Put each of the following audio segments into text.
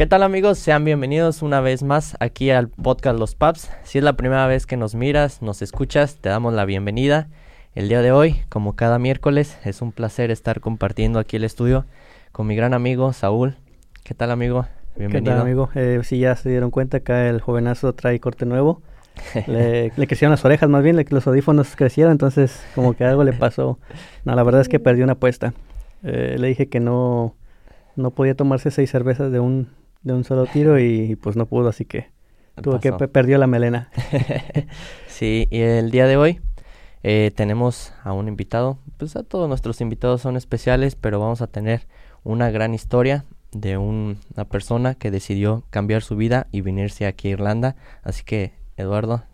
¿Qué tal amigos? Sean bienvenidos una vez más aquí al podcast Los Paps. Si es la primera vez que nos miras, nos escuchas, te damos la bienvenida. El día de hoy, como cada miércoles, es un placer estar compartiendo aquí el estudio con mi gran amigo Saúl. ¿Qué tal amigo? Bienvenido. ¿Qué tal amigo? Eh, si ya se dieron cuenta, acá el jovenazo trae corte nuevo. le, crecieron las orejas, más bien los audífonos crecieron, entonces como que algo le pasó. No, la verdad es que perdió una apuesta. Eh, le dije que no, no podía tomarse seis cervezas de un, de un solo tiro y, pues no pudo, así que tuvo que perdió la melena. sí, y el día de hoy eh, tenemos a un invitado. Pues a todos nuestros invitados son especiales, pero vamos a tener una gran historia de una persona que decidió cambiar su vida y venirse aquí a Irlanda. Así que, Eduardo,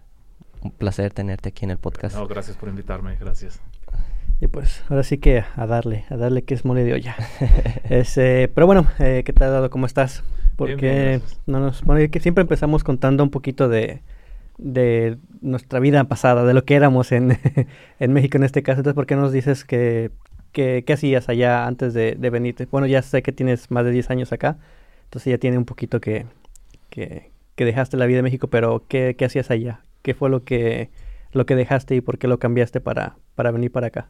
un placer tenerte aquí en el podcast. No, gracias por invitarme, gracias. Y pues ahora sí que a darle, a darle que es mole de olla. Eh, pero bueno, eh, ¿qué tal, ¿Cómo estás? Porque no nos, bueno, que siempre empezamos contando un poquito de, de nuestra vida pasada, de lo que éramos en, en México en este caso. Entonces, ¿por qué nos dices que, que qué hacías allá antes de, de, venirte? Bueno, ya sé que tienes más de 10 años acá, entonces ya tiene un poquito que, que, que dejaste la vida en México, pero ¿qué, ¿qué, hacías allá? ¿Qué fue lo que, lo que dejaste y por qué lo cambiaste para, para venir para acá?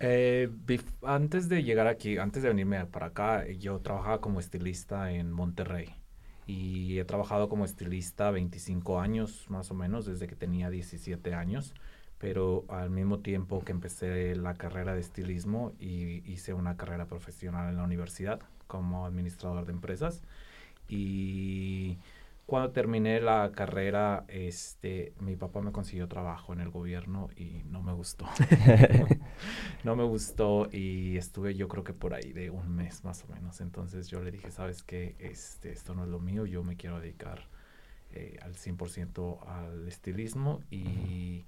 Eh, antes de llegar aquí, antes de venirme para acá, yo trabajaba como estilista en Monterrey. Y he trabajado como estilista 25 años más o menos, desde que tenía 17 años. Pero al mismo tiempo que empecé la carrera de estilismo y hice una carrera profesional en la universidad como administrador de empresas. Y cuando terminé la carrera, este, mi papá me consiguió trabajo en el gobierno y no me gustó. no me gustó y estuve yo creo que por ahí de un mes más o menos. Entonces yo le dije, sabes qué, este, esto no es lo mío, yo me quiero dedicar eh, al 100% al estilismo y,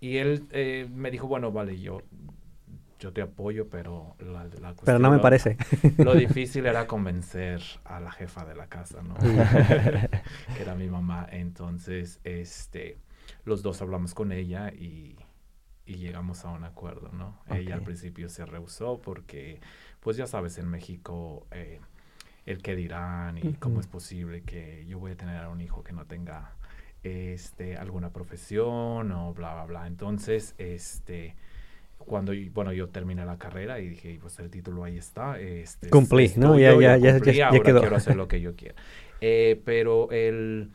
y él eh, me dijo, bueno, vale, yo yo te apoyo, pero la, la cuestión, Pero no me parece. Lo difícil era convencer a la jefa de la casa, ¿no? que era mi mamá. Entonces, este, los dos hablamos con ella y, y llegamos a un acuerdo, ¿no? Ella al principio se rehusó porque, pues ya sabes, en México, eh, el que dirán y cómo es posible que yo voy a tener a un hijo que no tenga este, alguna profesión o bla, bla, bla. Entonces, este cuando bueno yo terminé la carrera y dije pues el título ahí está este cumplí no ya ya ya, ya, ahora quiero hacer lo que yo quiero eh, pero el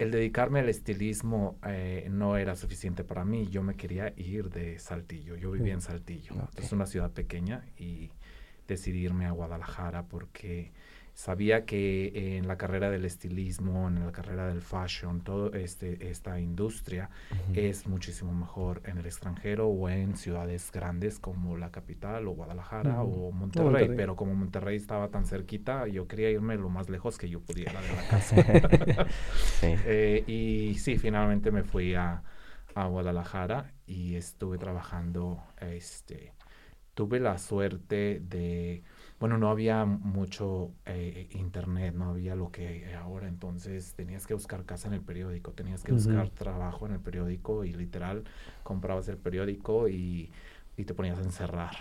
el dedicarme al estilismo eh, no era suficiente para mí. Yo me quería ir de Saltillo. Yo vivía en Saltillo. es una ciudad pequeña y decidí irme a Guadalajara porque sabía que en la carrera del estilismo, en la carrera del fashion, toda este, esta industria es muchísimo mejor en el extranjero o en ciudades grandes como la capital o Guadalajara o Monterrey. Pero como Monterrey estaba tan cerquita, yo quería irme lo más lejos que yo pudiera de la casa. Eh, y sí, finalmente me fui a, a Guadalajara y estuve trabajando, este, tuve la suerte de bueno, no había mucho eh, internet, no había lo que ahora, entonces tenías que buscar casa en el periódico, tenías que buscar trabajo en el periódico y literal comprabas el periódico y, te ponías a encerrar.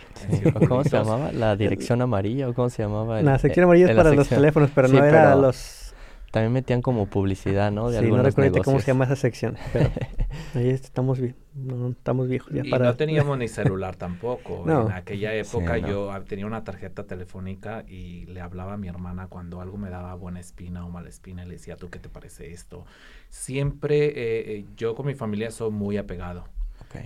¿Cómo se llamaba? ¿La dirección amarilla o cómo se llamaba? la sección amarilla es para los teléfonos, pero no era los también metían como publicidad, ¿no? De sí, no recuerdo cómo se llama esa sección, pero ahí estamos, no, estamos viejos ya y no teníamos ni celular tampoco. En aquella época yo tenía una tarjeta telefónica y le hablaba a mi hermana cuando algo me daba buena espina o mala espina y le decía, ¿tú qué te parece esto? Siempre, eh, eh, yo con mi familia soy muy apegado,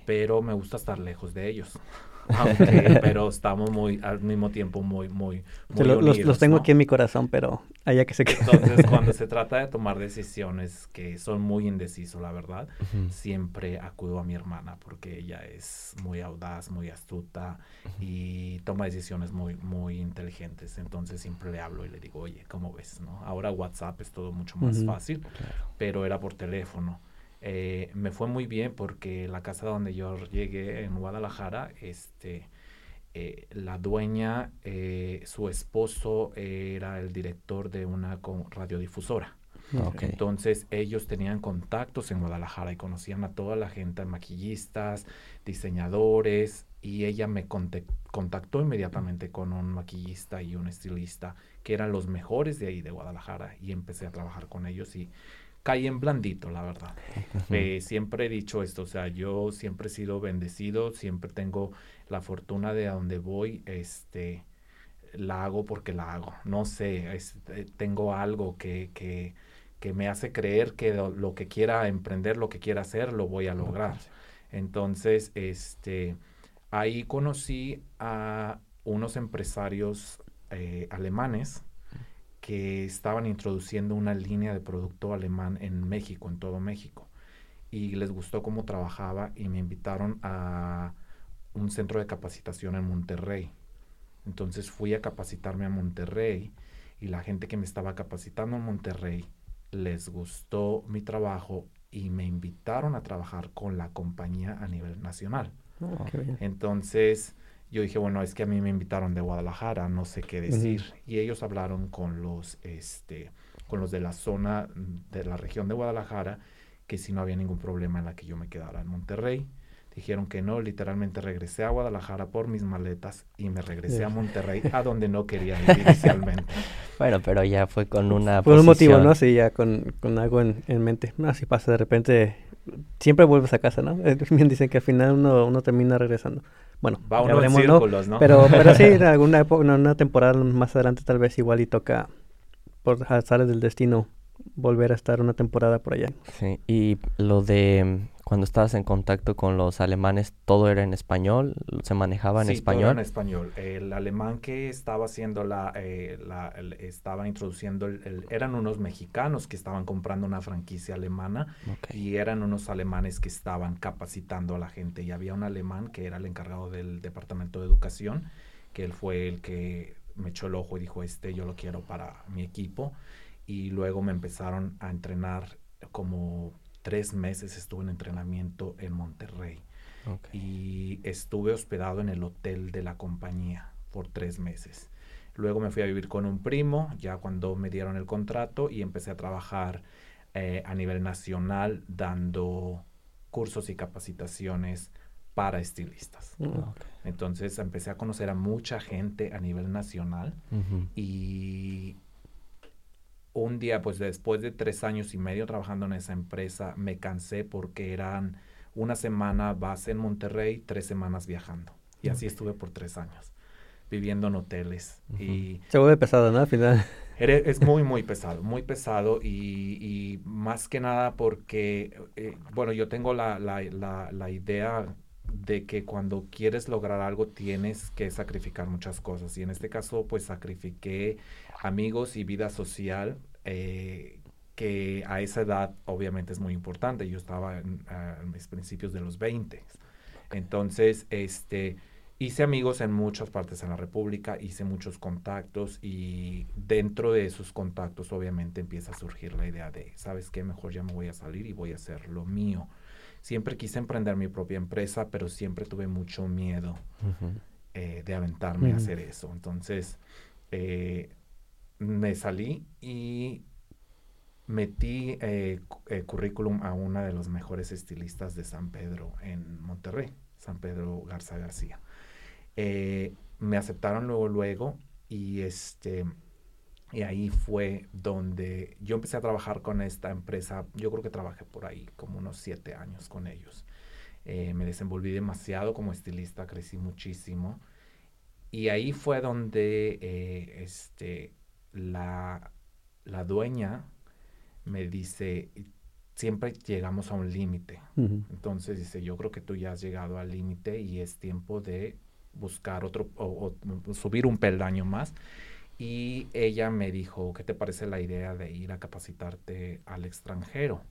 pero me gusta estar lejos de ellos. pero estamos muy, al mismo tiempo, muy, muy, muy los, los, tengo aquí en mi corazón, pero allá que se quede. Entonces, cuando se trata de tomar decisiones que son muy indecisos, la verdad, siempre acudo a mi hermana porque ella es muy audaz, muy astuta y toma decisiones muy, muy inteligentes. Entonces, siempre le hablo y le digo, oye, ¿cómo ves? ¿no? Ahora WhatsApp es todo mucho más fácil, pero era por teléfono. Eh, me fue muy bien porque la casa donde yo llegué en Guadalajara, este, eh, la dueña, eh, su esposo era el director de una radiodifusora. Entonces ellos tenían contactos en Guadalajara y conocían a toda la gente, maquillistas, diseñadores, y ella me contactó inmediatamente con un maquillista y un estilista que eran los mejores de ahí de Guadalajara y empecé a trabajar con ellos y caí en blandito, la verdad. Eh, siempre he dicho esto, o sea, yo siempre he sido bendecido, siempre tengo la fortuna de a donde voy, este, la hago porque la hago. No sé, eh, tengo algo que, que, que, me hace creer que lo, que quiera emprender, lo que quiera hacer, lo voy a lograr. Entonces, este, ahí conocí a unos empresarios eh, alemanes que estaban introduciendo una línea de producto alemán en México, en todo México. Y les gustó cómo trabajaba y me invitaron a un centro de capacitación en Monterrey. Entonces fui a capacitarme a Monterrey y la gente que me estaba capacitando en Monterrey les gustó mi trabajo y me invitaron a trabajar con la compañía a nivel nacional. Oh, Entonces yo dije, bueno, es que a mí me invitaron de Guadalajara, no sé qué decir. Y ellos hablaron con los, este, con los de la zona de la región de Guadalajara, que si no había ningún problema en la que yo me quedara en Monterrey. Dijeron que no, literalmente regresé a Guadalajara por mis maletas y me regresé a Monterrey, a donde no quería ir inicialmente. Bueno, pero ya fue con una Por un motivo, ¿no? Sí, ya con, con algo en, en mente. Si pasa de repente, siempre vuelves a casa, ¿no? Bien dicen que al final uno, uno termina regresando. Bueno, Va uno en círculos, ¿no? Pero, pero sí, en alguna época, en una temporada más adelante tal vez igual y toca, por azares del destino, volver a estar una temporada por allá. Sí, y lo de cuando estabas en contacto con los alemanes, ¿todo era en español? ¿Se manejaba en sí, español? Todo era en español. El alemán que estaba haciendo la, eh, la estaba introduciendo, el, eran unos mexicanos que estaban comprando una franquicia alemana y eran unos alemanes que estaban capacitando a la gente. Y había un alemán que era el encargado del departamento de educación, que él fue el que me echó el ojo y dijo, este yo lo quiero para mi equipo. Y luego me empezaron a entrenar como tres meses estuve en entrenamiento en Monterrey. Y estuve hospedado en el hotel de la compañía por tres meses. Luego me fui a vivir con un primo, ya cuando me dieron el contrato, y empecé a trabajar eh, a nivel nacional dando cursos y capacitaciones para estilistas. Mm, Entonces empecé a conocer a mucha gente a nivel nacional y un día, pues después de tres años y medio trabajando en esa empresa, me cansé porque eran una semana base en Monterrey, tres semanas viajando. Y así estuve por tres años, viviendo en hoteles. y Se vuelve pesado, ¿no? Al final. Es muy, muy pesado, muy pesado y, más que nada porque, eh, bueno, yo tengo la, la, la, la idea de que cuando quieres lograr algo tienes que sacrificar muchas cosas. Y en este caso, pues sacrifiqué amigos y vida social, eh, que a esa edad obviamente es muy importante. Yo estaba en, mis principios de los 20. Entonces, este, hice amigos en muchas partes en la República, hice muchos contactos y dentro de esos contactos obviamente empieza a surgir la idea de, ¿sabes qué? Mejor ya me voy a salir y voy a hacer lo mío. Siempre quise emprender mi propia empresa, pero siempre tuve mucho miedo eh, de aventarme a hacer eso. Entonces, eh, me salí y metí eh, eh, currículum a una de los mejores estilistas de San Pedro en Monterrey, San Pedro Garza García. Eh, me aceptaron luego, luego y este y ahí fue donde yo empecé a trabajar con esta empresa. Yo creo que trabajé por ahí como unos siete años con ellos. me desenvolví demasiado como estilista, crecí muchísimo. Y ahí fue donde este, la, la dueña me dice, siempre llegamos a un límite. Entonces dice, yo creo que tú ya has llegado al límite y es tiempo de buscar otro o, subir un peldaño más. Y ella me dijo, ¿qué te parece la idea de ir a capacitarte al extranjero?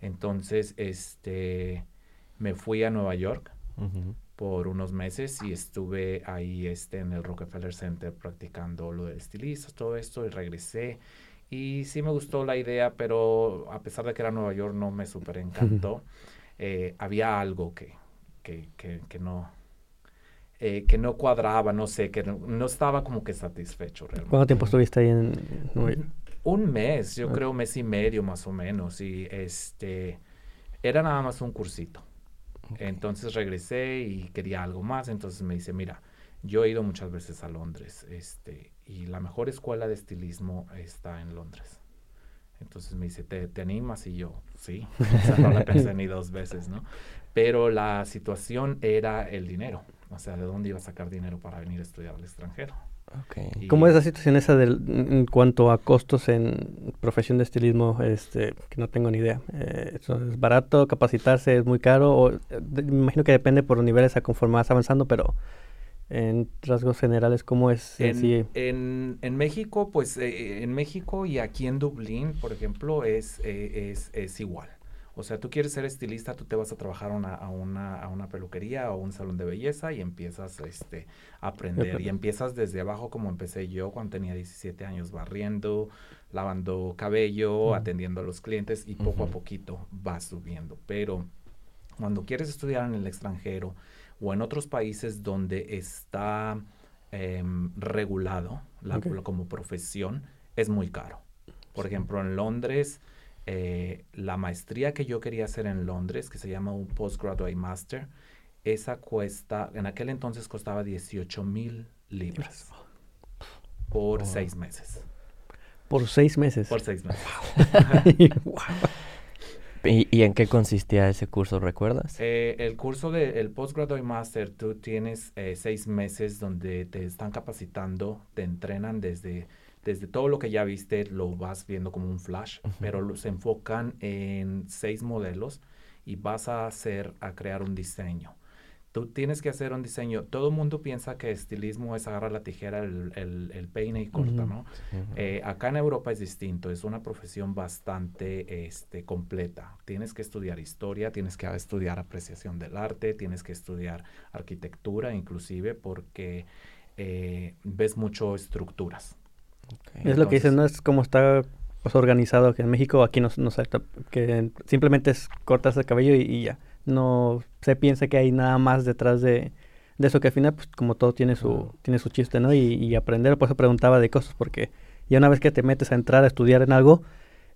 Entonces, este, me fui a Nueva York por unos meses y estuve ahí este, en el Rockefeller Center practicando lo de estilistas, todo esto, y regresé. Y sí me gustó la idea, pero a pesar de que era Nueva York, no me súper encantó. Eh, había algo que, que, que, no, eh, que no cuadraba, no sé, que no, estaba como que satisfecho realmente. ¿Cuánto tiempo estuviste ahí en Nueva York? Un mes, yo creo un mes y medio más o menos, y este, era nada más un cursito. Entonces regresé y quería algo más. Entonces me dice, mira, yo he ido muchas veces a Londres este, y la mejor escuela de estilismo está en Londres. Entonces me dice, ¿te, te animas? Y yo, sí. O sea, no la pensé ni dos veces, ¿no? Pero la situación era el dinero. O sea, ¿de dónde iba a sacar dinero para venir a estudiar al extranjero? Okay. ¿Cómo es la situación esa del, en cuanto a costos en profesión de estilismo? Este, que no tengo ni idea. Eh, ¿Es barato capacitarse? ¿Es muy caro? O, me imagino que depende por los niveles a conforme vas avanzando, pero en rasgos generales, ¿cómo es en, en, en, México, pues eh, en México y aquí en Dublín, por ejemplo, es, eh, es, es igual. O sea, tú quieres ser estilista, tú te vas a trabajar una, a, una, a una peluquería o un salón de belleza y empiezas este, a aprender. Y empiezas desde abajo como empecé yo cuando tenía 17 años, barriendo, lavando cabello, atendiendo a los clientes y poco a poquito vas subiendo. Pero cuando quieres estudiar en el extranjero o en otros países donde está em, regulado la, como profesión, es muy caro. Por ejemplo, en Londres eh, la maestría que yo quería hacer en Londres, que se llama un Postgraduate Master, esa cuesta, en aquel entonces costaba 18 mil libras por seis meses. Por seis meses. Por seis meses. ¿Y, en qué consistía ese curso, recuerdas? Eh, el curso de el Postgraduate Master, tú tienes eh, seis meses donde te están capacitando, te entrenan desde desde todo lo que ya viste lo vas viendo como un flash, pero se enfocan en seis modelos y vas a hacer, a crear un diseño. Tú tienes que hacer un diseño. Todo el mundo piensa que estilismo es agarrar la tijera, el, el, peine y corta, ¿no? Eh, acá en Europa es distinto, es una profesión bastante este, completa. Tienes que estudiar historia, tienes que estudiar apreciación del arte, tienes que estudiar arquitectura inclusive porque eh, ves mucho estructuras es lo que dicen, ¿no? Es como está pues, organizado que en México, aquí no, no que simplemente es cortas el cabello y, ya. No se piensa que hay nada más detrás de, eso, que al final, pues como todo tiene su, tiene su chiste, ¿no? Y, aprender, por eso preguntaba de cosas, porque ya una vez que te metes a entrar a estudiar en algo,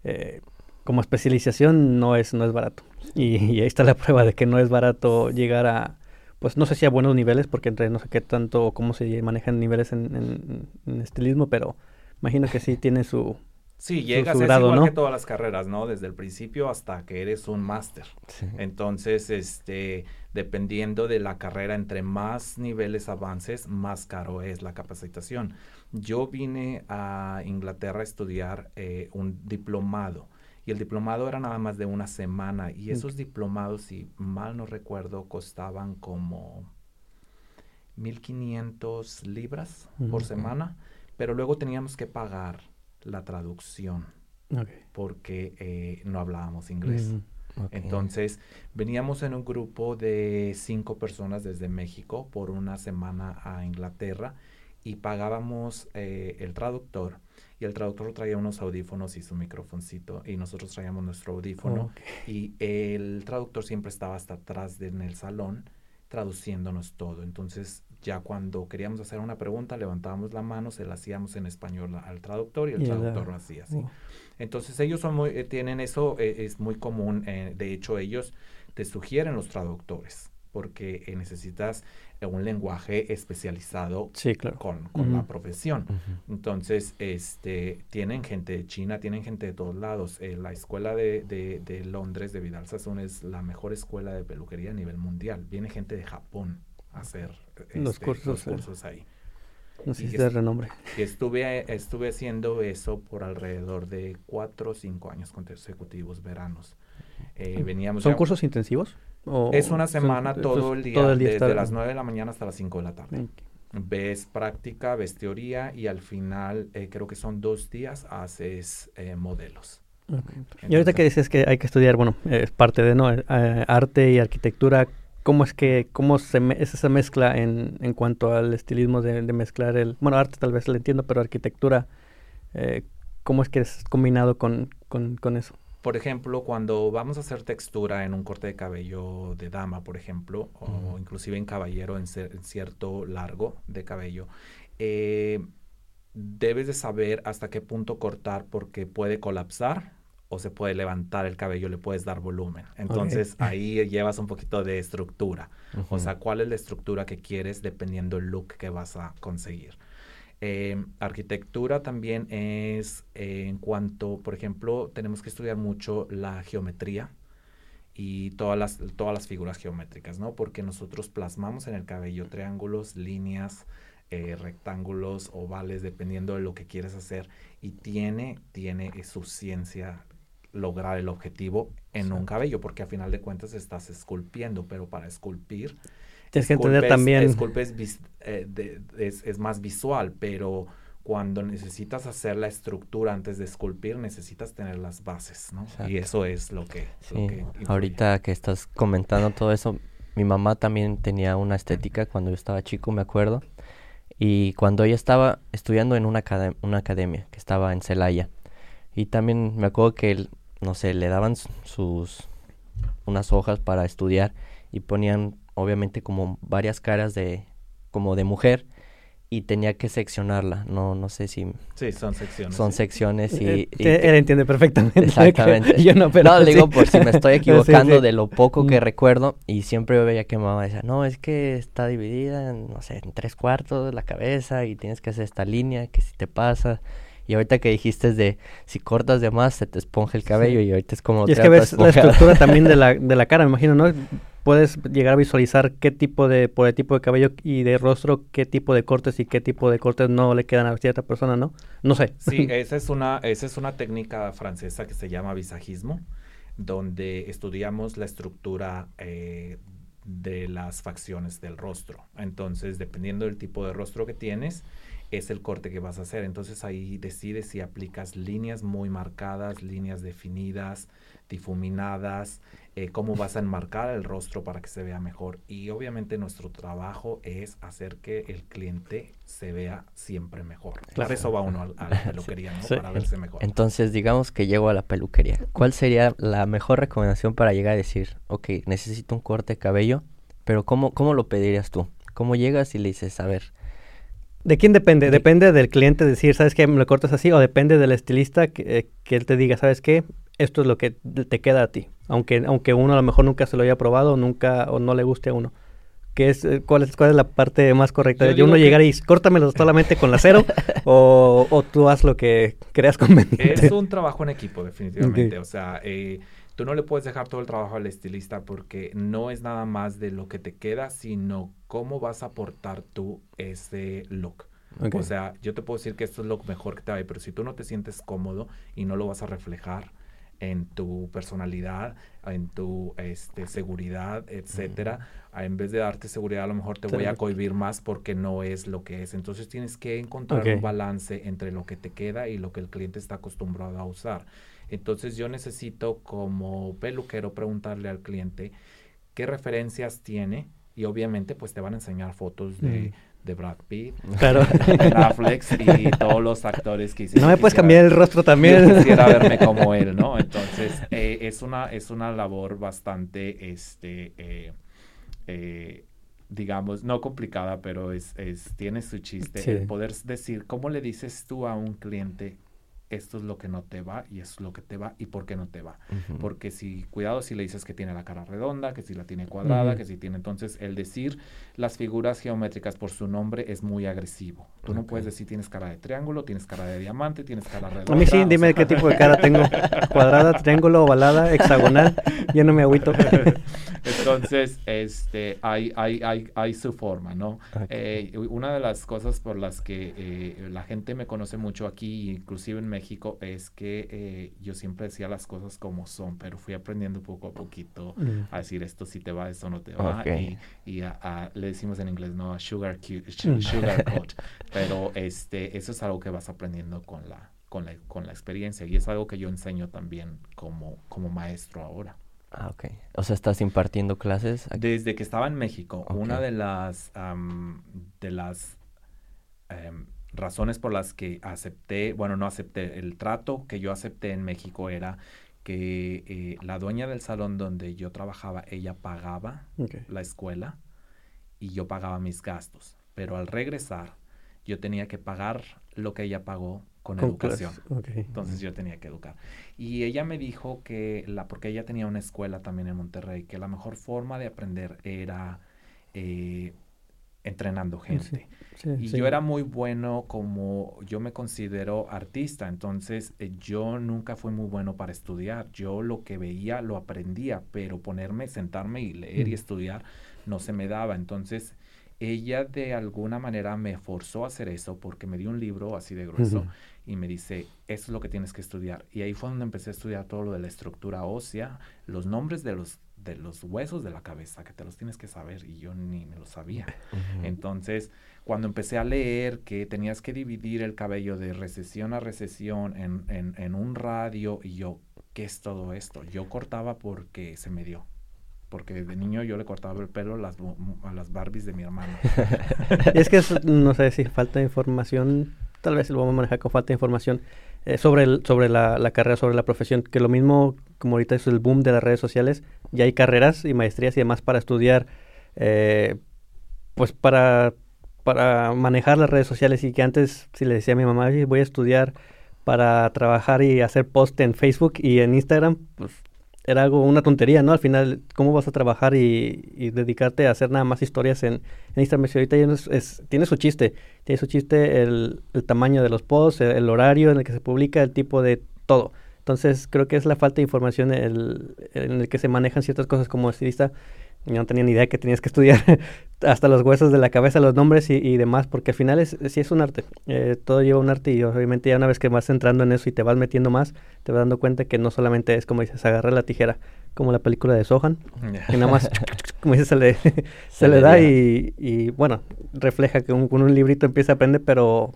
eh, como especialización no es, no es barato. Y, y, ahí está la prueba de que no es barato llegar a, pues no sé si a buenos niveles, porque entre no sé qué tanto o cómo se manejan niveles en, en estilismo, pero Imagino que sí tiene su... Sí, llegas, es igual que todas las carreras, ¿no? Desde el principio hasta que eres un máster. Entonces, este, dependiendo de la carrera, entre más niveles avances, más caro es la capacitación. Yo vine a Inglaterra a estudiar eh, un diplomado y el diplomado era nada más de una semana y esos diplomados, si mal no recuerdo, costaban como 1.500 libras por semana pero luego teníamos que pagar la traducción porque eh, no hablábamos inglés. Mm, Entonces, veníamos en un grupo de cinco personas desde México por una semana a Inglaterra y pagábamos eh, el traductor y el traductor traía unos audífonos y su microfoncito y nosotros traíamos nuestro audífono y el traductor siempre estaba hasta atrás de, en el salón traduciéndonos todo. Entonces ya cuando queríamos hacer una pregunta, levantábamos la mano, se la hacíamos en español al traductor y el traductor lo hacía así. Oh. Entonces ellos son muy, eh, tienen eso, eh, es muy común. Eh, de hecho, ellos te sugieren los traductores porque necesitas un lenguaje especializado con, con la profesión. Entonces, este, tienen gente de China, tienen gente de todos lados. la escuela de, de, de, Londres, de Vidal Sassoon, es la mejor escuela de peluquería a nivel mundial. Viene gente de Japón hacer los, este, cursos, los cursos ahí. No sé si de renombre. Y estuve, estuve haciendo eso por alrededor de cuatro o cinco años consecutivos, veranos. Eh, veníamos ¿Son cursos intensivos? es una semana todo, el día, desde las nueve de la mañana hasta las cinco de la tarde. Ves práctica, ves teoría y al final, eh, creo que son dos días, haces eh, modelos. y ahorita que dices que hay que estudiar, bueno, es parte de no arte y arquitectura, cómo es que, cómo se es esa mezcla en, en cuanto al estilismo de, mezclar el, bueno, arte tal vez lo entiendo, pero arquitectura, eh, ¿cómo es que es combinado con, con, con, eso? Por ejemplo, cuando vamos a hacer textura en un corte de cabello de dama, por ejemplo, o inclusive en caballero en, cierto largo de cabello, eh, debes de saber hasta qué punto cortar porque puede colapsar o se puede levantar el cabello, le puedes dar volumen. Entonces ahí llevas un poquito de estructura. O sea, cuál es la estructura que quieres dependiendo del look que vas a conseguir. Eh, arquitectura también es eh, en cuanto, por ejemplo, tenemos que estudiar mucho la geometría y todas las, todas las figuras geométricas, ¿no? Porque nosotros plasmamos en el cabello triángulos, líneas, eh, rectángulos, ovales, dependiendo de lo que quieres hacer. Y tiene, tiene su ciencia lograr el objetivo en un cabello, porque a final de cuentas estás esculpiendo, pero para esculpir Tienes que entender también. Eh, es, es, más visual, pero cuando necesitas hacer la estructura antes de esculpir, necesitas tener las bases, ¿no? Y eso es lo que... Sí. Ahorita que estás comentando todo eso, mi mamá también tenía una estética cuando yo estaba chico, me acuerdo. Y cuando ella estaba estudiando en una, una academia que estaba en Celaya. Y también me acuerdo que, no sé, le daban sus unas hojas para estudiar y ponían obviamente como varias caras de como de mujer y tenía que seccionarla. No, no sé si... Sí, son secciones. Son secciones y... Eh, él entiende perfectamente. Exactamente. Yo no, pero... No, digo por si me estoy equivocando de lo poco que mm. recuerdo y siempre yo veía que mamá decía, no, es que está dividida en, no sé, en tres cuartos la cabeza y tienes que hacer esta línea que si te pasa... Y ahorita que dijiste de si cortas de más se te esponja el cabello y ahorita es como... Y es que ves la estructura también de la, de la cara, me imagino, ¿no? puedes llegar a visualizar qué tipo de, por el tipo de cabello y de rostro, qué tipo de cortes y qué tipo de cortes no le quedan a cierta persona, ¿no? No sé. Sí, esa es una, esa es una técnica francesa que se llama visajismo, donde estudiamos la estructura eh, de las facciones del rostro. Entonces, dependiendo del tipo de rostro que tienes, es el corte que vas a hacer. Entonces ahí decides si aplicas líneas muy marcadas, líneas definidas, difuminadas, eh, cómo vas a enmarcar el rostro para que se vea mejor. Y obviamente nuestro trabajo es hacer que el cliente se vea siempre mejor. Claro. eso va uno a, la peluquería, ¿no? Para verse mejor. Entonces, digamos que llego a la peluquería. ¿Cuál sería la mejor recomendación para llegar a decir, ok, necesito un corte de cabello, pero ¿cómo, cómo lo pedirías tú? ¿Cómo llegas y le dices, a ver, ¿De quién depende? ¿Depende del cliente decir, ¿sabes qué? ¿Me lo cortas así? ¿O depende del estilista que, eh, que, él te diga, ¿sabes qué? Esto es lo que te queda a ti aunque, aunque uno a lo mejor nunca se lo haya probado, nunca o no le guste a uno. ¿Qué es, eh, cuál, es, ¿Cuál es la parte más correcta? ¿De uno llegar y córtamelo solamente con la cero o, o, tú haz lo que creas conveniente? Es un trabajo en equipo, definitivamente. O sea, eh, tú no le puedes dejar todo el trabajo al estilista porque no es nada más de lo que te queda, sino cómo vas a aportar tú ese look. O sea, yo te puedo decir que esto es lo mejor que te va pero si tú no te sientes cómodo y no lo vas a reflejar, en tu personalidad, en tu este, seguridad, etcétera. En vez de darte seguridad, a lo mejor te voy a cohibir más porque no es lo que es. Entonces tienes que encontrar un balance entre lo que te queda y lo que el cliente está acostumbrado a usar. Entonces yo necesito como peluquero preguntarle al cliente qué referencias tiene y obviamente pues te van a enseñar fotos de de Brad Pitt, claro. Netflix y todos los actores que hicieron. No me puedes cambiar el rostro también. quisiera verme como él, ¿no? Entonces, eh, es, una, es una labor bastante, este, eh, eh, digamos, no complicada, pero es, es tiene su chiste. El poder decir, ¿cómo le dices tú a un cliente esto es lo que no te va y esto es lo que te va y por qué no te va. Porque si, cuidado si le dices que tiene la cara redonda, que si la tiene cuadrada, que si tiene, entonces el decir las figuras geométricas por su nombre es muy agresivo. Tú no puedes decir tienes cara de triángulo, tienes cara de diamante, tienes cara redonda. A mí sí, dime qué tipo de cara tengo. Cuadrada, triángulo, ovalada, hexagonal, yo no me agüito. entonces, este, hay, hay, hay, hay su forma, ¿no? Eh, una de las cosas por las que eh, la gente me conoce mucho aquí, inclusive en México, México es que eh, yo siempre decía las cosas como son, pero fui aprendiendo poco a poquito a decir esto sí te va, esto no te va. Y, le decimos en inglés, ¿no? Sugar, sugar coat. pero este, eso es algo que vas aprendiendo con la, con la, con la experiencia y es algo que yo enseño también como, como maestro ahora. Ah, ok. O sea, ¿estás impartiendo clases? Desde que estaba en México, una de las, de las em, razones por las que acepté, bueno, no acepté, el trato que yo acepté en México era que eh, la dueña del salón donde yo trabajaba, ella pagaba la escuela y yo pagaba mis gastos. Pero al regresar, yo tenía que pagar lo que ella pagó con, educación. Entonces yo tenía que educar. Y ella me dijo que, la, porque ella tenía una escuela también en Monterrey, que la mejor forma de aprender era eh, entrenando gente. Y yo era muy bueno como yo me considero artista, entonces eh, yo nunca fui muy bueno para estudiar. Yo lo que veía lo aprendía, pero ponerme, sentarme y leer y estudiar no se me daba. Entonces ella de alguna manera me forzó a hacer eso porque me dio un libro así de grueso y me dice, eso es lo que tienes que estudiar. Y ahí fue donde empecé a estudiar todo lo de la estructura ósea, los nombres de los de los huesos de la cabeza, que te los tienes que saber y yo ni me lo sabía. Entonces, cuando empecé a leer que tenías que dividir el cabello de recesión a recesión en, en, en un radio y yo, ¿qué es todo esto? Yo cortaba porque se me dio. Porque de niño yo le cortaba el pelo a las, a las Barbies de mi hermano. es que no sé si falta información, tal vez lo vamos a manejar con falta de información eh, sobre, el, sobre la, la, carrera, sobre la profesión, que lo mismo como ahorita es el boom de las redes sociales, ya hay carreras y maestrías y demás para estudiar, eh, pues para, para manejar las redes sociales y que antes si le decía a mi mamá, voy a estudiar para trabajar y hacer post en Facebook y en Instagram, pues era algo, una tontería, ¿no? Al final, ¿cómo vas a trabajar y, dedicarte a hacer nada más historias en, Instagram? Si ahorita es, tiene su chiste, tiene su chiste el, el tamaño de los posts, el, horario en el que se publica, el tipo de todo. Entonces, creo que es la falta de información el, en el que se manejan ciertas cosas como estilista. Yo no tenía ni idea que tenías que estudiar hasta los huesos de la cabeza, los nombres y, demás, porque al final es, sí es un arte. Eh, todo lleva un arte y obviamente ya una vez que vas entrando en eso y te vas metiendo más, te vas dando cuenta que no solamente es como dices, agarrar la tijera, como la película de Sohan, que nada más, como dices, se le, se, le da y, bueno, refleja que con un librito empieza a aprender, pero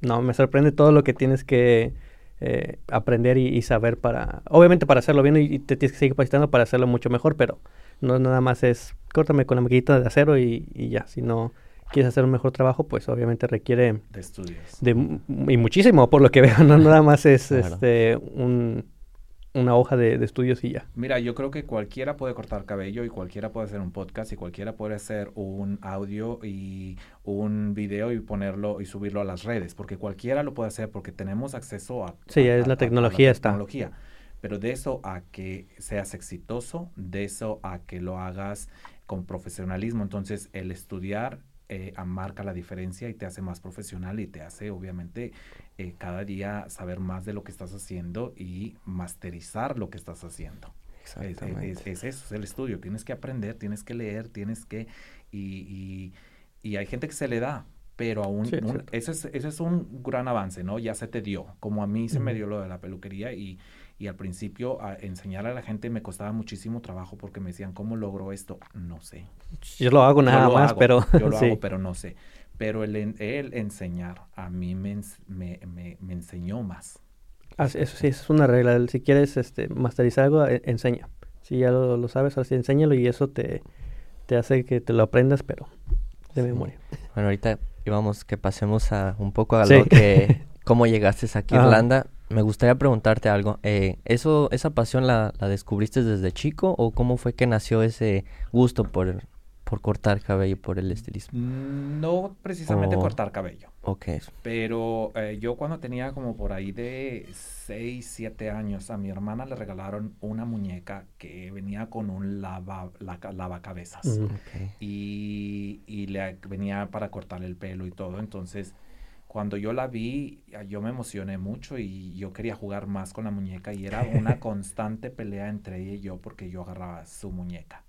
no, me sorprende todo lo que tienes que eh, aprender y, saber para, obviamente para hacerlo bien y, te tienes que seguir capacitando para hacerlo mucho mejor, pero no nada más es córtame con la maquinita de acero y, ya, si no quieres hacer un mejor trabajo, pues obviamente requiere de estudios. De, y muchísimo, por lo que veo, no nada más es este un, una hoja de, estudios y ya. Mira, yo creo que cualquiera puede cortar cabello y cualquiera puede hacer un podcast y cualquiera puede hacer un audio y un video y ponerlo y subirlo a las redes, porque cualquiera lo puede hacer porque tenemos acceso a... Sí, es la tecnología está. Tecnología. Pero de eso a que seas exitoso, de eso a que lo hagas con profesionalismo, entonces el estudiar eh, marca la diferencia y te hace más profesional y te hace obviamente eh, cada día saber más de lo que estás haciendo y masterizar lo que estás haciendo. Es, eso, es el estudio. Tienes que aprender, tienes que leer, tienes que... Y, y, hay gente que se le da, pero aún... ese, es, ese es un gran avance, ¿no? Ya se te dio, como a mí se me dio lo de la peluquería y, y al principio a enseñar a la gente me costaba muchísimo trabajo porque me decían, ¿cómo logro esto? No sé. Yo lo hago nada más, pero... Yo lo hago, pero no sé pero el, el enseñar a mí me, me, me, enseñó más. Ah, eso sí, es una regla. Si quieres este, masterizar algo, e, enseña. Si ya lo, lo sabes, así enséñalo y eso te, te hace que te lo aprendas, pero de memoria. Bueno, ahorita íbamos que pasemos a un poco a lo que... ¿Cómo llegaste aquí a Irlanda? Me gustaría preguntarte algo. Eh, ¿eso, ¿Esa pasión la, la descubriste desde chico o cómo fue que nació ese gusto por por cortar cabello, por el estilismo? Mm, no precisamente cortar cabello. Ok. Pero eh, yo cuando tenía como por ahí de 6, 7 años, a mi hermana le regalaron una muñeca que venía con un lava, la, lavacabezas. y, y le venía para cortar el pelo y todo. Entonces, cuando yo la vi, yo me emocioné mucho y yo quería jugar más con la muñeca y era una constante pelea entre ella y yo porque yo agarraba su muñeca.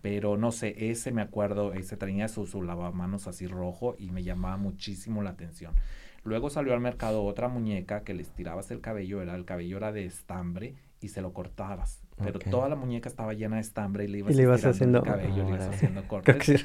Pero no sé, ese me acuerdo, ese tenía su, su lavamanos así rojo y me llamaba muchísimo la atención. Luego salió al mercado otra muñeca que le estirabas el cabello, era, el cabello era de estambre y se lo cortabas. Pero toda la muñeca estaba llena de estambre y le ibas, haciendo el cabello, le ibas haciendo cortes.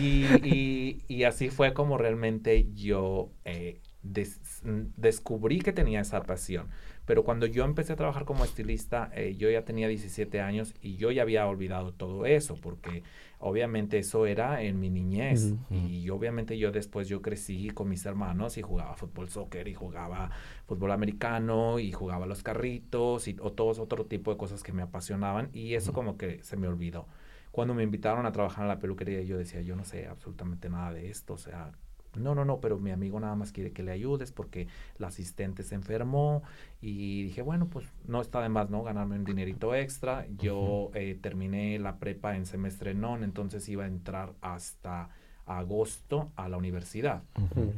y, y, así fue como realmente yo eh, descubrí que tenía esa pasión. Pero cuando yo empecé a trabajar como estilista, eh, yo ya tenía 17 años y yo ya había olvidado todo eso, porque obviamente eso era en mi niñez. Y obviamente yo después yo crecí con mis hermanos y jugaba fútbol, soccer y jugaba fútbol americano y jugaba los carritos y o todos otro tipo de cosas que me apasionaban y eso como que se me olvidó. Cuando me invitaron a trabajar en la peluquería yo decía, yo no sé absolutamente nada de esto, o sea, no, no, no, pero mi amigo nada más quiere que le ayudes porque la asistente se enfermó y dije, bueno, pues no está de más, ¿no? Ganarme un dinerito extra. Yo eh, terminé la prepa en semestre non, entonces iba a entrar hasta agosto a la universidad.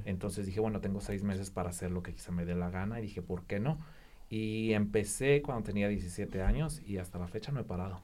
Entonces dije, bueno, tengo seis meses para hacer lo que quizá me dé la gana y dije, ¿por qué no? Y empecé cuando tenía 17 años y hasta la fecha no he parado.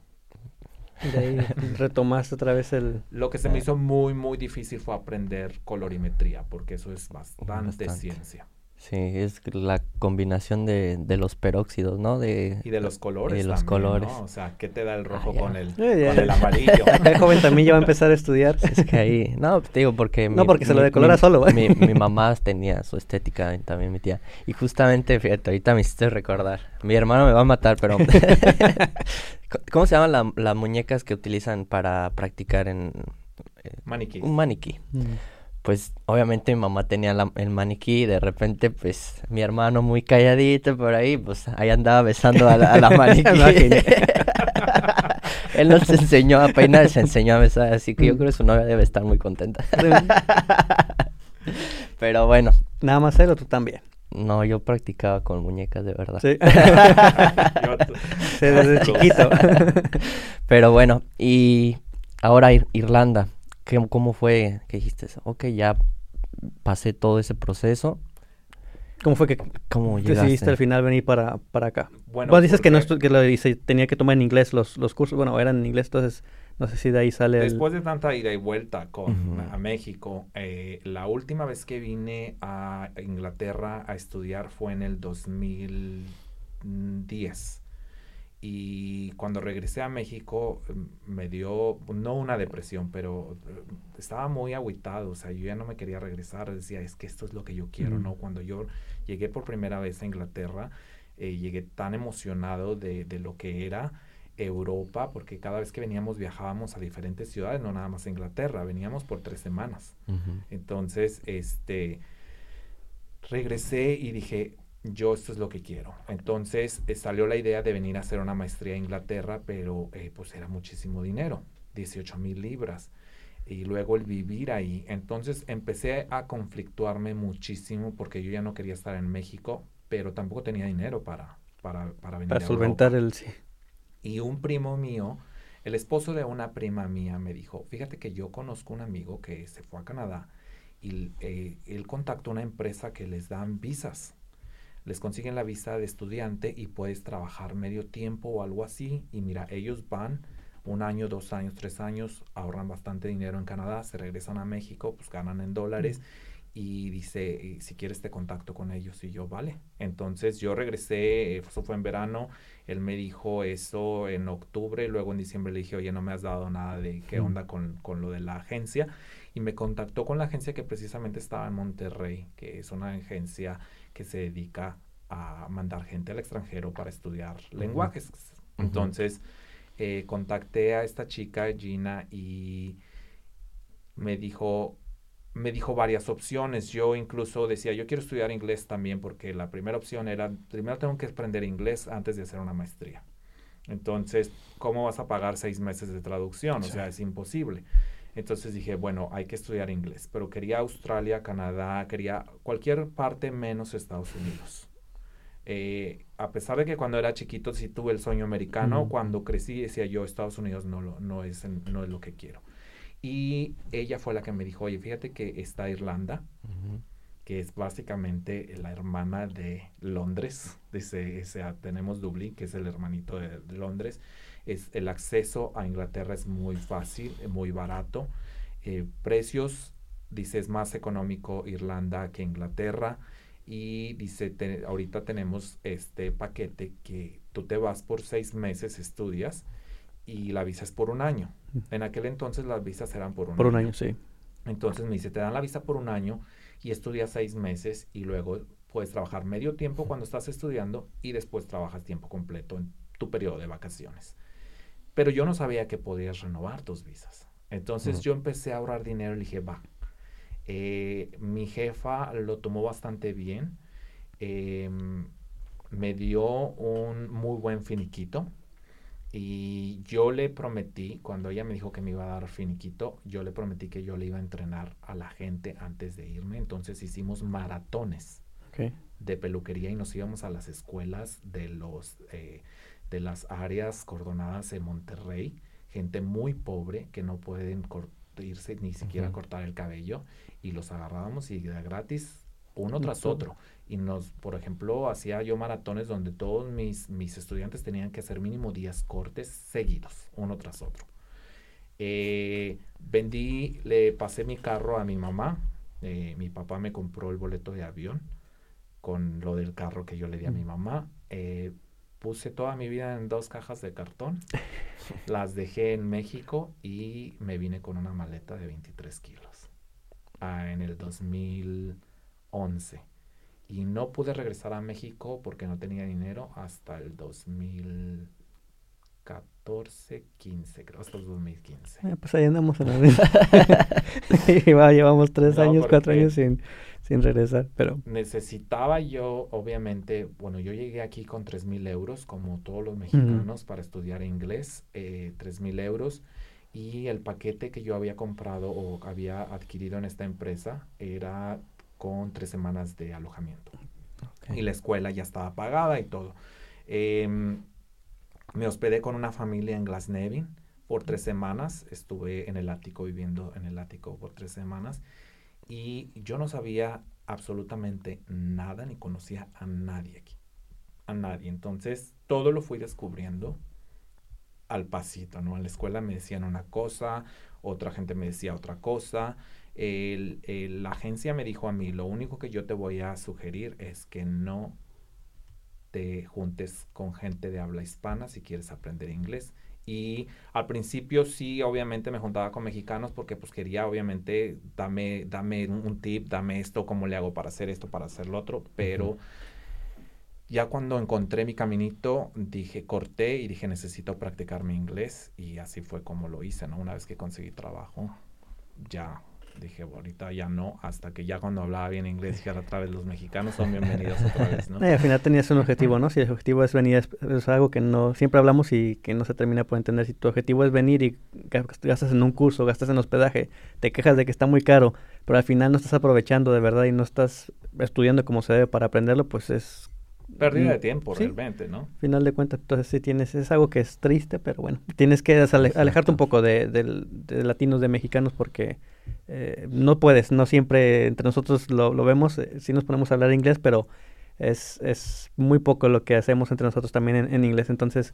De ahí retomaste otra vez el... Lo que se me hizo muy, muy difícil fue aprender colorimetría, porque eso es bastante, ciencia. Sí, es la combinación de, de, los peróxidos, ¿no? De, y de los colores. Y de los colores. O sea, ¿qué te da el rojo con, el, con el amarillo? El joven también ya va a empezar a estudiar. Es que ahí, no, te digo, porque... No, porque se lo decolora solo. Mi, mi, mamá tenía su estética, también mi tía. Y justamente, fíjate, ahorita me hiciste recordar. Mi hermano me va a matar, pero... ¿Cómo se llaman las muñecas que utilizan para practicar en... Eh, maniquí. Un maniquí. Mm. Pues obviamente mi mamá tenía el maniquí y de repente pues mi hermano muy calladito por ahí, pues ahí andaba besando a la, a la maniquí. Él nos enseñó a peinar, se enseñó a besar, así que yo mm. creo que su novia debe estar muy contenta. Pero bueno. Nada más él o tú también. No, yo practicaba con muñecas de verdad. Sí. sí desde chiquito. Pero bueno, y ahora Irlanda, ¿cómo fue que dijiste eso? Ok, ya pasé todo ese proceso. ¿Cómo fue que ¿Cómo decidiste al final venir para, para acá? Bueno, Vos dices que no que lo dice, tenía que tomar en inglés los, los cursos, bueno, eran en inglés, entonces no sé si de ahí sale. Después de tanta ida y vuelta con a México, eh, la última vez que vine a Inglaterra a estudiar fue en el 2010. Y cuando regresé a México em, me dio, no una depresión, pero eh, estaba muy aguitado, o sea, yo ya no me quería regresar, decía, es que esto es lo que yo quiero, ¿no? Cuando yo llegué por primera vez a Inglaterra, eh, llegué tan emocionado de, de, lo que era Europa, porque cada vez que veníamos viajábamos a diferentes ciudades, no nada más a Inglaterra, veníamos por tres semanas. Entonces, este, regresé y dije, yo esto es lo que quiero. Entonces eh, salió la idea de venir a hacer una maestría a Inglaterra, pero eh, pues era muchísimo dinero, 18 mil libras. Y luego el vivir ahí. Entonces empecé a conflictuarme muchísimo porque yo ya no quería estar en México, pero tampoco tenía dinero para, para, para venir. Para solventar el sí. Y un primo mío, el esposo de una prima mía, me dijo, fíjate que yo conozco un amigo que se fue a Canadá y eh, él contactó una empresa que les dan visas. Les consiguen la visa de estudiante y puedes trabajar medio tiempo o algo así. Y mira, ellos van un año, dos años, tres años, ahorran bastante dinero en Canadá, se regresan a México, pues ganan en dólares y dice, si quieres te contacto con ellos. Y yo, vale. Entonces yo regresé, eso fue en verano, él me dijo eso en octubre, luego en diciembre le dije, oye, no me has dado nada de qué onda con, con lo de la agencia. Y me contactó con la agencia que precisamente estaba en Monterrey, que es una agencia que se dedica a mandar gente al extranjero para estudiar lenguajes. Entonces, eh, contacté a esta chica, Gina, y me dijo, me dijo varias opciones. Yo incluso decía, yo quiero estudiar inglés también porque la primera opción era, primero tengo que aprender inglés antes de hacer una maestría. Entonces, ¿cómo vas a pagar seis meses de traducción? O sea, es imposible. Entonces dije, bueno, hay que estudiar inglés, pero quería Australia, Canadá, quería cualquier parte menos Estados Unidos. Eh, a pesar de que cuando era chiquito sí tuve el sueño americano, cuando crecí decía yo, Estados Unidos no, lo, no, es, no es lo que quiero. Y ella fue la que me dijo, oye, fíjate que está Irlanda, que es básicamente la hermana de Londres. Dice, tenemos Dublín, que es el hermanito de, Londres. Es, el acceso a Inglaterra es muy fácil, muy barato. Eh, precios, dice, es más económico Irlanda que Inglaterra. Y dice, ahorita tenemos este paquete que tú te vas por seis meses, estudias y la visa es por un año. En aquel entonces las visas eran por un por año. Por un año, sí. Entonces me dice, te dan la visa por un año y estudias seis meses y luego puedes trabajar medio tiempo cuando estás estudiando y después trabajas tiempo completo en tu periodo de vacaciones. Pero yo no sabía que podías renovar tus visas. Entonces yo empecé a ahorrar dinero y dije, va. Eh, mi jefa lo tomó bastante bien. Em, me dio un muy buen finiquito Y yo le prometí, cuando ella me dijo que me iba a dar finiquito, yo le prometí que yo le iba a entrenar a la gente antes de irme. Entonces hicimos maratones de peluquería y nos íbamos a las escuelas de los eh, de las áreas cordonadas de Monterrey, gente muy pobre que no pueden irse ni siquiera cortar el cabello y los agarrábamos y de gratis uno tras otro. Y nos, por ejemplo, hacía yo maratones donde todos mis, mis estudiantes tenían que hacer mínimo 10 cortes seguidos, uno tras otro. Eh, vendí, le pasé mi carro a mi mamá. Eh, mi papá me compró el boleto de avión con lo del carro que yo le di a mi mamá. Eh, puse toda mi vida en dos cajas de cartón, las dejé en México y me vine con una maleta de 23 kilos ah, en el 2011. Y no pude regresar a México porque no tenía dinero hasta el 2014, 15, creo, hasta el 2015. Eh, pues ahí andamos en la Llevamos tres años, cuatro años sin sin regresar, pero... Necesitaba yo, obviamente, bueno, yo llegué aquí con tres mil euros, como todos los mexicanos, para estudiar inglés, eh, tres mil euros, y el paquete que yo había comprado o había adquirido en esta empresa era con tres semanas de alojamiento. Y la escuela ya estaba pagada y todo. Em, me hospedé con una familia en Glasnevin por tres semanas. Estuve en el ático, viviendo en el ático por tres semanas y yo no sabía absolutamente nada ni conocía a nadie aquí. A nadie. Entonces, todo lo fui descubriendo al pasito, ¿no? En la escuela me decían una cosa, otra gente me decía otra cosa. la agencia me dijo a mí, lo único que yo te voy a sugerir es que no te juntes con gente de habla hispana si quieres aprender inglés. Y al principio sí, obviamente me juntaba con mexicanos porque pues quería, obviamente, dame, dame un tip, dame esto, cómo le hago para hacer esto, para hacer lo otro. Pero ya cuando encontré mi caminito, dije, corté y dije, necesito practicar mi inglés. Y así fue como lo hice, ¿no? Una vez que conseguí trabajo, ya dije, ahorita ya no, hasta que ya cuando hablaba bien inglés, ya otra vez los mexicanos son bienvenidos otra vez, ¿no? Y al final tenías un objetivo, ¿no? Si el objetivo es venir, es, algo que no siempre hablamos y que no se termina por entender. Si tu objetivo es venir y gastas en un curso, gastas en hospedaje, te quejas de que está muy caro, pero al final no estás aprovechando de verdad y no estás estudiando como se debe para aprenderlo, pues es Pérdida de tiempo, realmente, ¿no? Final de cuentas, entonces sí tienes, es algo que es triste, pero bueno, tienes que alejarte un poco de, de, latinos, de mexicanos, porque eh, no puedes, no siempre entre nosotros lo, lo vemos, eh, sí nos ponemos a hablar inglés, pero es, es muy poco lo que hacemos entre nosotros también en, en inglés, entonces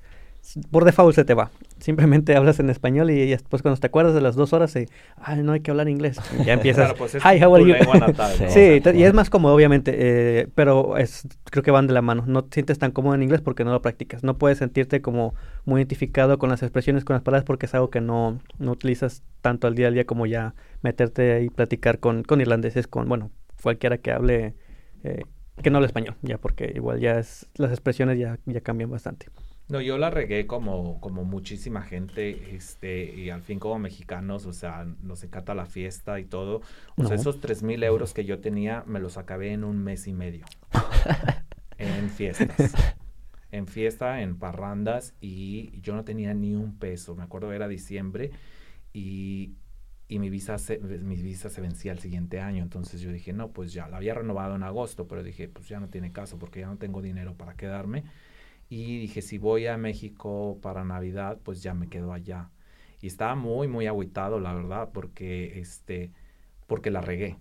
por default se te va. Simplemente hablas en español y después cuando te acuerdas de las dos horas, y, ay, no hay que hablar inglés. ya empiezas, pues hi, how are you? sí, y es más cómodo, obviamente, eh, pero es, creo que van de la mano. No te sientes tan cómodo en inglés porque no lo practicas. No puedes sentirte como muy identificado con las expresiones, con las palabras, porque es algo que no, no utilizas tanto al día a día como ya meterte ahí y platicar con, con irlandeses, con, bueno, cualquiera que hable, eh, que no hable español, ya, porque igual ya es, las expresiones ya, ya cambian bastante. No, yo la regué como, como muchísima gente, este, y al fin como mexicanos, o sea, nos encanta la fiesta y todo. O sea, esos tres mil euros que yo tenía, me los acabé en un mes y medio. en fiestas. En fiesta, en parrandas, y yo no tenía ni un peso. Me acuerdo era diciembre, y, y mi visa se, mi visa se vencía el siguiente año. Entonces yo dije, no, pues ya, la había renovado en agosto, pero dije, pues ya no tiene caso, porque ya no tengo dinero para quedarme y dije, si voy a México para Navidad, pues ya me quedo allá. Y estaba muy, muy agüitado, la verdad, porque, este, porque la regué.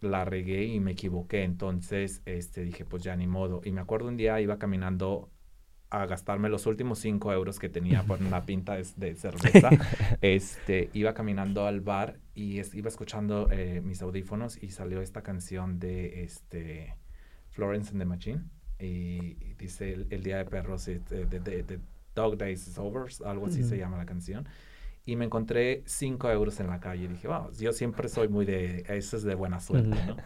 La regué y me equivoqué. Entonces, este, dije, pues ya ni modo. Y me acuerdo un día iba caminando a gastarme los últimos cinco euros que tenía por una pinta de, cerveza. este, iba caminando al bar y iba escuchando eh, mis audífonos y salió esta canción de este, Florence and the Machine y, dice el, Día de Perros, de, de, Dog Days is Over, algo así se llama la canción. Y me encontré cinco euros en la calle y dije, vamos, yo siempre soy muy de, eso es de buena suerte, ¿no?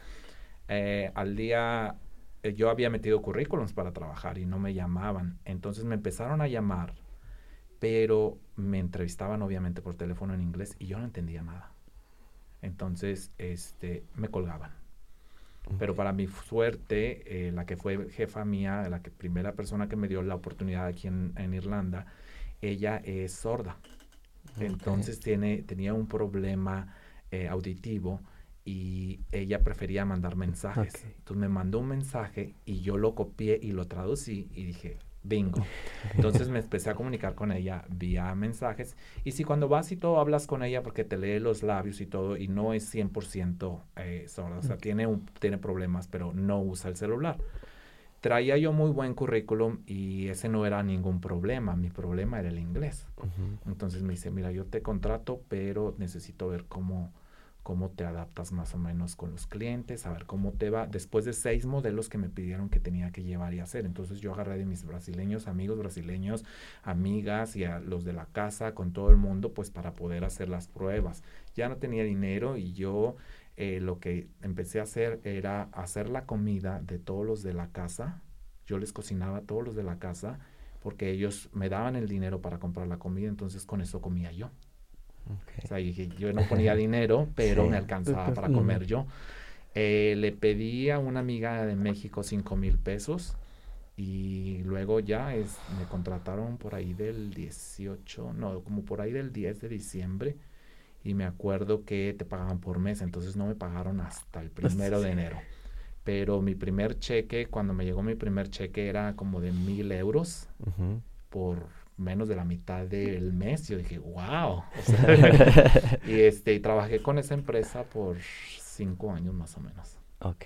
Eh, al día, eh, yo había metido currículums para trabajar y no me llamaban. Entonces me empezaron a llamar, pero me entrevistaban obviamente por teléfono en inglés y yo no entendía nada. Entonces, este, me colgaban. Pero para mi suerte, eh, la que fue jefa mía, la que, primera persona que me dio la oportunidad aquí en, Irlanda, ella es sorda. Entonces tiene, tenía un problema eh, auditivo y ella prefería mandar mensajes. Entonces me mandó un mensaje y yo lo copié y lo traducí y dije, bingo. Entonces me empecé a comunicar con ella vía mensajes. Y si cuando vas y todo hablas con ella porque te lee los labios y todo y no es 100% eh, sorda, o sea, tiene, un, tiene problemas, pero no usa el celular. Traía yo muy buen currículum y ese no era ningún problema, mi problema era el inglés. Entonces me dice, mira, yo te contrato, pero necesito ver cómo, cómo te adaptas más o menos con los clientes, a ver cómo te va, después de seis modelos que me pidieron que tenía que llevar y hacer. Entonces yo agarré de mis brasileños, amigos brasileños, amigas y a los de la casa, con todo el mundo, pues para poder hacer las pruebas. Ya no tenía dinero y yo eh, lo que empecé a hacer era hacer la comida de todos los de la casa. Yo les cocinaba a todos los de la casa porque ellos me daban el dinero para comprar la comida, entonces con eso comía yo. O sea, yo no ponía dinero, pero me alcanzaba para comer yo. Eh, le pedí a una amiga de México cinco mil pesos y luego ya es, me contrataron por ahí del 18, no, como por ahí del 10 de diciembre y me acuerdo que te pagaban por mes, entonces no me pagaron hasta el primero de enero. Pero mi primer cheque, cuando me llegó mi primer cheque era como de mil euros por menos de la mitad del mes. Yo dije, wow. y este, trabajé con esa empresa por cinco años más o menos. Ok.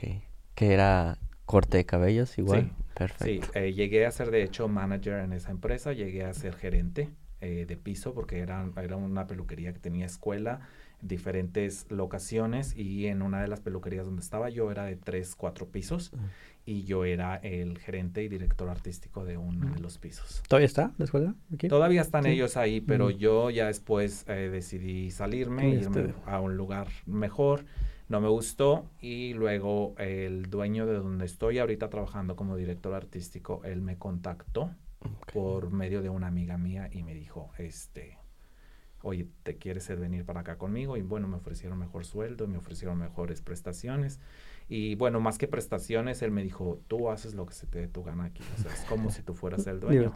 ¿Que era corte de cabellos igual? Sí. Perfecto. Sí, eh, llegué a ser de hecho manager en esa empresa, llegué a ser gerente eh, de piso porque era, era una peluquería que tenía escuela diferentes locaciones y en una de las peluquerías donde estaba yo era de tres, cuatro pisos y yo era el gerente y director artístico de uno de los pisos. ¿Todavía está la escuela? Todavía están ellos ahí, pero yo ya después eh, decidí salirme, y irme a un lugar mejor. No me gustó y luego el dueño de donde estoy ahorita trabajando como director artístico, él me contactó por medio de una amiga mía y me dijo, este, oye, ¿te quieres venir para acá conmigo? Y bueno, me ofrecieron mejor sueldo, me ofrecieron mejores prestaciones. Y bueno, más que prestaciones, él me dijo, tú haces lo que se te dé tu gana aquí. O sea, es como si tú fueras el dueño.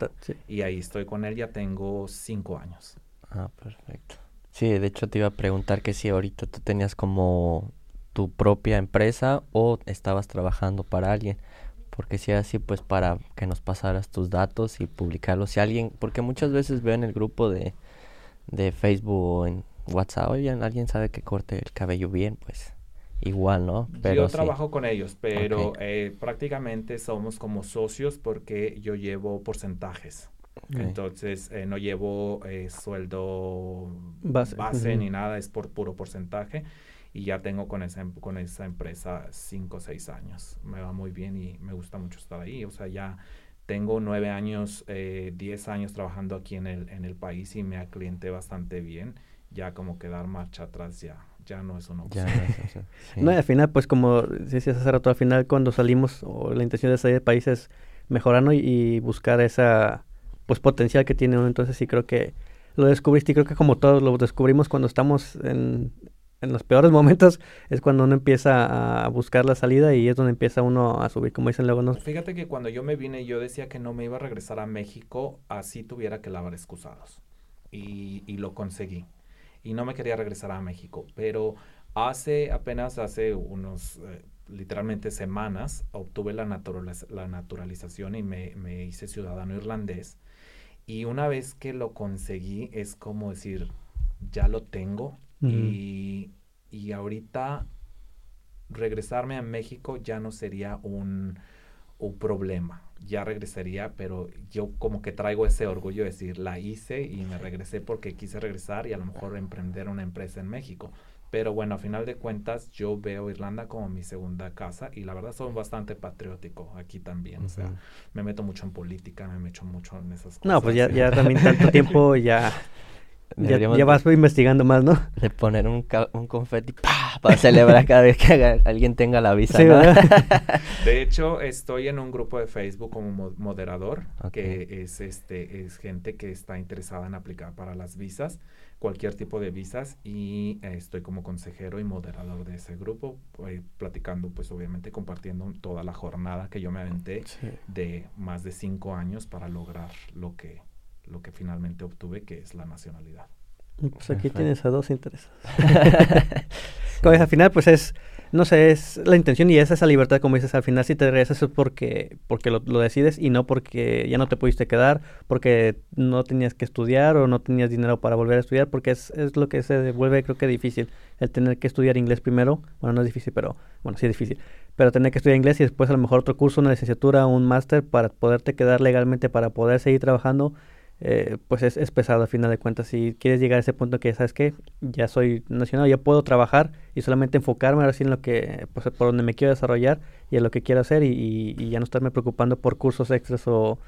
Y ahí estoy con él, ya tengo cinco años. Ah, perfecto. Sí, de hecho te iba a preguntar que si ahorita tú tenías como tu propia empresa o estabas trabajando para alguien. Porque si así, pues para que nos pasaras tus datos y publicarlos. Si alguien, porque muchas veces veo en el grupo de, de Facebook o en WhatsApp, oye, alguien sabe que corte el cabello bien, pues igual, ¿no? Pero yo trabajo con ellos, pero eh, prácticamente somos como socios porque yo llevo porcentajes. Entonces, eh, no llevo eh, sueldo base, ni nada, es por puro porcentaje. Y ya tengo con esa, em, con esa empresa cinco o seis años. Me va muy bien y me gusta mucho estar ahí. O sea, ya tengo nueve años, diez años trabajando aquí en el, en el país y me cliente bastante bien. Ya como que dar marcha atrás ya ya no es una opción. no, y al final, pues como decías hace rato, al final cuando salimos, o la intención de salir del país es mejorando y, buscar esa pues potencial que tiene uno. Entonces sí creo que lo descubriste y creo que como todos lo descubrimos cuando estamos en, en los peores momentos, es cuando uno empieza a buscar la salida y es donde empieza uno a subir, como dicen luego. ¿no? Fíjate que cuando yo me vine yo decía que no me iba a regresar a México así tuviera que lavar excusados. Y, y lo conseguí y no me quería regresar a México, pero hace apenas hace unos eh, literalmente semanas obtuve la, la naturalización y me, me, hice ciudadano irlandés. Y una vez que lo conseguí es como decir, ya lo tengo. Y, y ahorita regresarme a México ya no sería un, un problema ya regresaría, pero yo como que traigo ese orgullo de decir, la hice y me regresé porque quise regresar y a lo mejor emprender una empresa en México. Pero bueno, a final de cuentas, yo veo Irlanda como mi segunda casa y la verdad soy bastante patriótico aquí también. O sea, me meto mucho en política, me meto mucho en esas cosas. No, pues ya, ya también tanto tiempo ya ya, vas investigando más, ¿no? De poner un, un confeti para celebrar cada vez que alguien tenga la visa. de hecho, estoy en un grupo de Facebook como moderador, que es este es gente que está interesada en aplicar para las visas, cualquier tipo de visas, y eh, estoy como consejero y moderador de ese grupo, eh, platicando, pues obviamente compartiendo toda la jornada que yo me aventé de más de cinco años para lograr lo que lo que finalmente obtuve, que es la nacionalidad. Pues aquí tienes a dos intereses. Al final, pues es no sé, es la intención y es esa libertad, como dices, al final si te regresas es porque, porque lo, decides y no porque ya no te pudiste quedar, porque no tenías que estudiar o no tenías dinero para volver a estudiar, porque es, es lo que se vuelve creo que difícil, el tener que estudiar inglés primero, bueno, no es difícil, pero bueno, sí es difícil, pero tener que estudiar inglés y después a lo mejor otro curso, una licenciatura, un máster para poderte quedar legalmente, para poder seguir trabajando eh, pues es, es, pesado a final de cuentas. Si quieres llegar a ese punto que, ¿sabes qué? Ya soy nacional, ya puedo trabajar y solamente enfocarme ahora sí en lo que, pues por donde me quiero desarrollar y en lo que quiero hacer y, y, ya no estarme preocupando por cursos extras o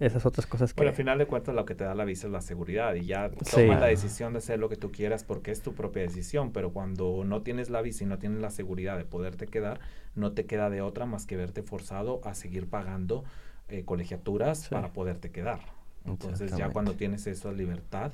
esas otras cosas que... Bueno, al final de cuentas lo que te da la visa es la seguridad y ya toma la decisión de hacer lo que tú quieras porque es tu propia decisión, pero cuando no tienes la visa y no tienes la seguridad de poderte quedar, no te queda de otra más que verte forzado a seguir pagando eh, colegiaturas para poderte quedar. Entonces ya cuando tienes esa libertad,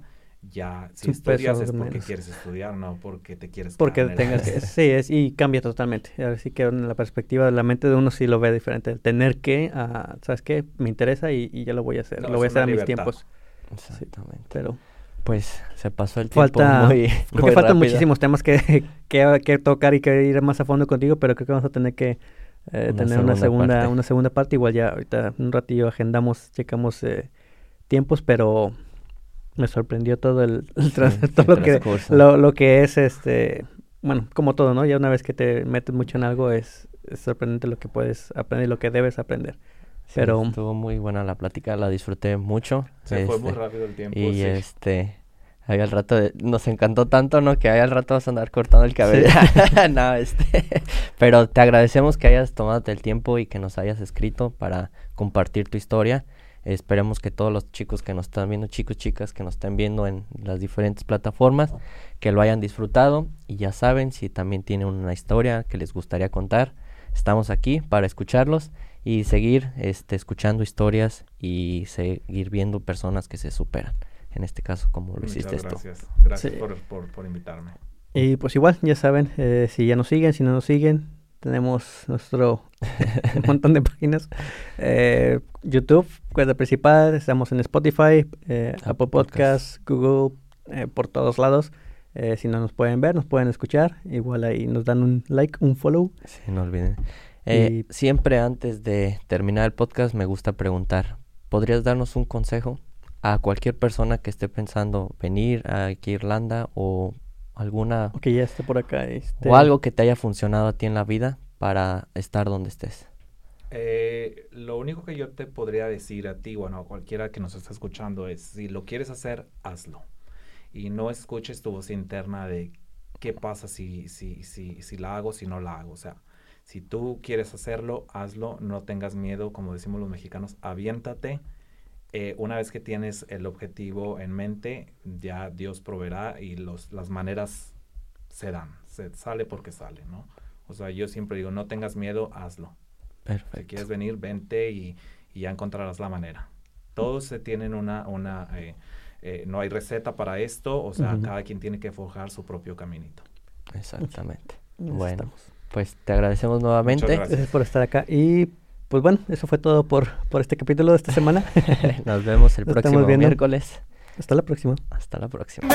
ya si estudias es porque quieres estudiar, no porque te quieres Porque tengas que, sí, es, y cambia totalmente. Así que en la perspectiva de la mente de uno sí lo ve diferente. El tener que, uh, ¿sabes qué? Me interesa y, ya lo voy a hacer. lo voy a hacer a mis tiempos. Exactamente. pero pues se pasó el tiempo falta, muy, Creo que faltan muchísimos temas que, que, que, tocar y que ir más a fondo contigo, pero creo que vamos a tener que eh, tener una segunda, una segunda parte. Igual ya ahorita un ratillo agendamos, checamos... Eh, tiempos, pero me sorprendió todo el, todo lo que lo, que es este bueno como todo no ya una vez que te metes mucho en algo es, sorprendente lo que puedes aprender y lo que debes aprender. Pero estuvo muy buena la plática la disfruté mucho. Se fue muy este, rápido el tiempo y este ahí al rato nos encantó tanto no que ahí al rato vas a andar cortando el cabello. No este pero te agradecemos que hayas tomado el tiempo y que nos hayas escrito para compartir tu historia Esperemos que todos los chicos que nos están viendo, chicos, chicas que nos están viendo en las diferentes plataformas, que lo hayan disfrutado y ya saben si también tienen una historia que les gustaría contar, estamos aquí para escucharlos y seguir este, escuchando historias y seguir viendo personas que se superan. En este caso, como lo hiciste gracias. Gracias por, por, invitarme. Y pues igual, ya saben, eh, si ya nos siguen, si no nos siguen, tenemos nuestro montón de páginas. Eh, YouTube, cuenta principal. Estamos en Spotify, eh, Apple Podcasts, Google, eh, por todos lados. si no nos pueden ver, nos pueden escuchar. Igual ahí nos dan un like, un follow. Sí, no olviden. Siempre antes de terminar el podcast me gusta preguntar, ¿podrías darnos un consejo a cualquier persona que esté pensando venir a Irlanda o alguna... O que ya esté por acá. Este... O algo que te haya funcionado a ti en la vida para estar donde estés. Eh, lo único que yo te podría decir a ti, bueno, a cualquiera que nos esté escuchando es, si lo quieres hacer, hazlo. Y no escuches tu voz interna de qué pasa si, si, si, si la hago, si no la hago. O sea, si tú quieres hacerlo, hazlo, no tengas miedo, como decimos los mexicanos, aviéntate eh, una vez que tienes el objetivo en mente, ya Dios proveerá y los, las maneras se dan, se sale porque sale, ¿no? O sea, yo siempre digo, no tengas miedo, hazlo. Perfecto. Si quieres venir, vente y, ya encontrarás la manera. Todos se tienen una, una eh, eh, no hay receta para esto, o sea, cada quien tiene que forjar su propio caminito. Exactamente. Bueno, pues te agradecemos nuevamente. gracias por estar acá y pues bueno, eso fue todo por, por este capítulo de esta semana. Nos vemos el próximo miércoles. Hasta la próxima. Hasta la próxima.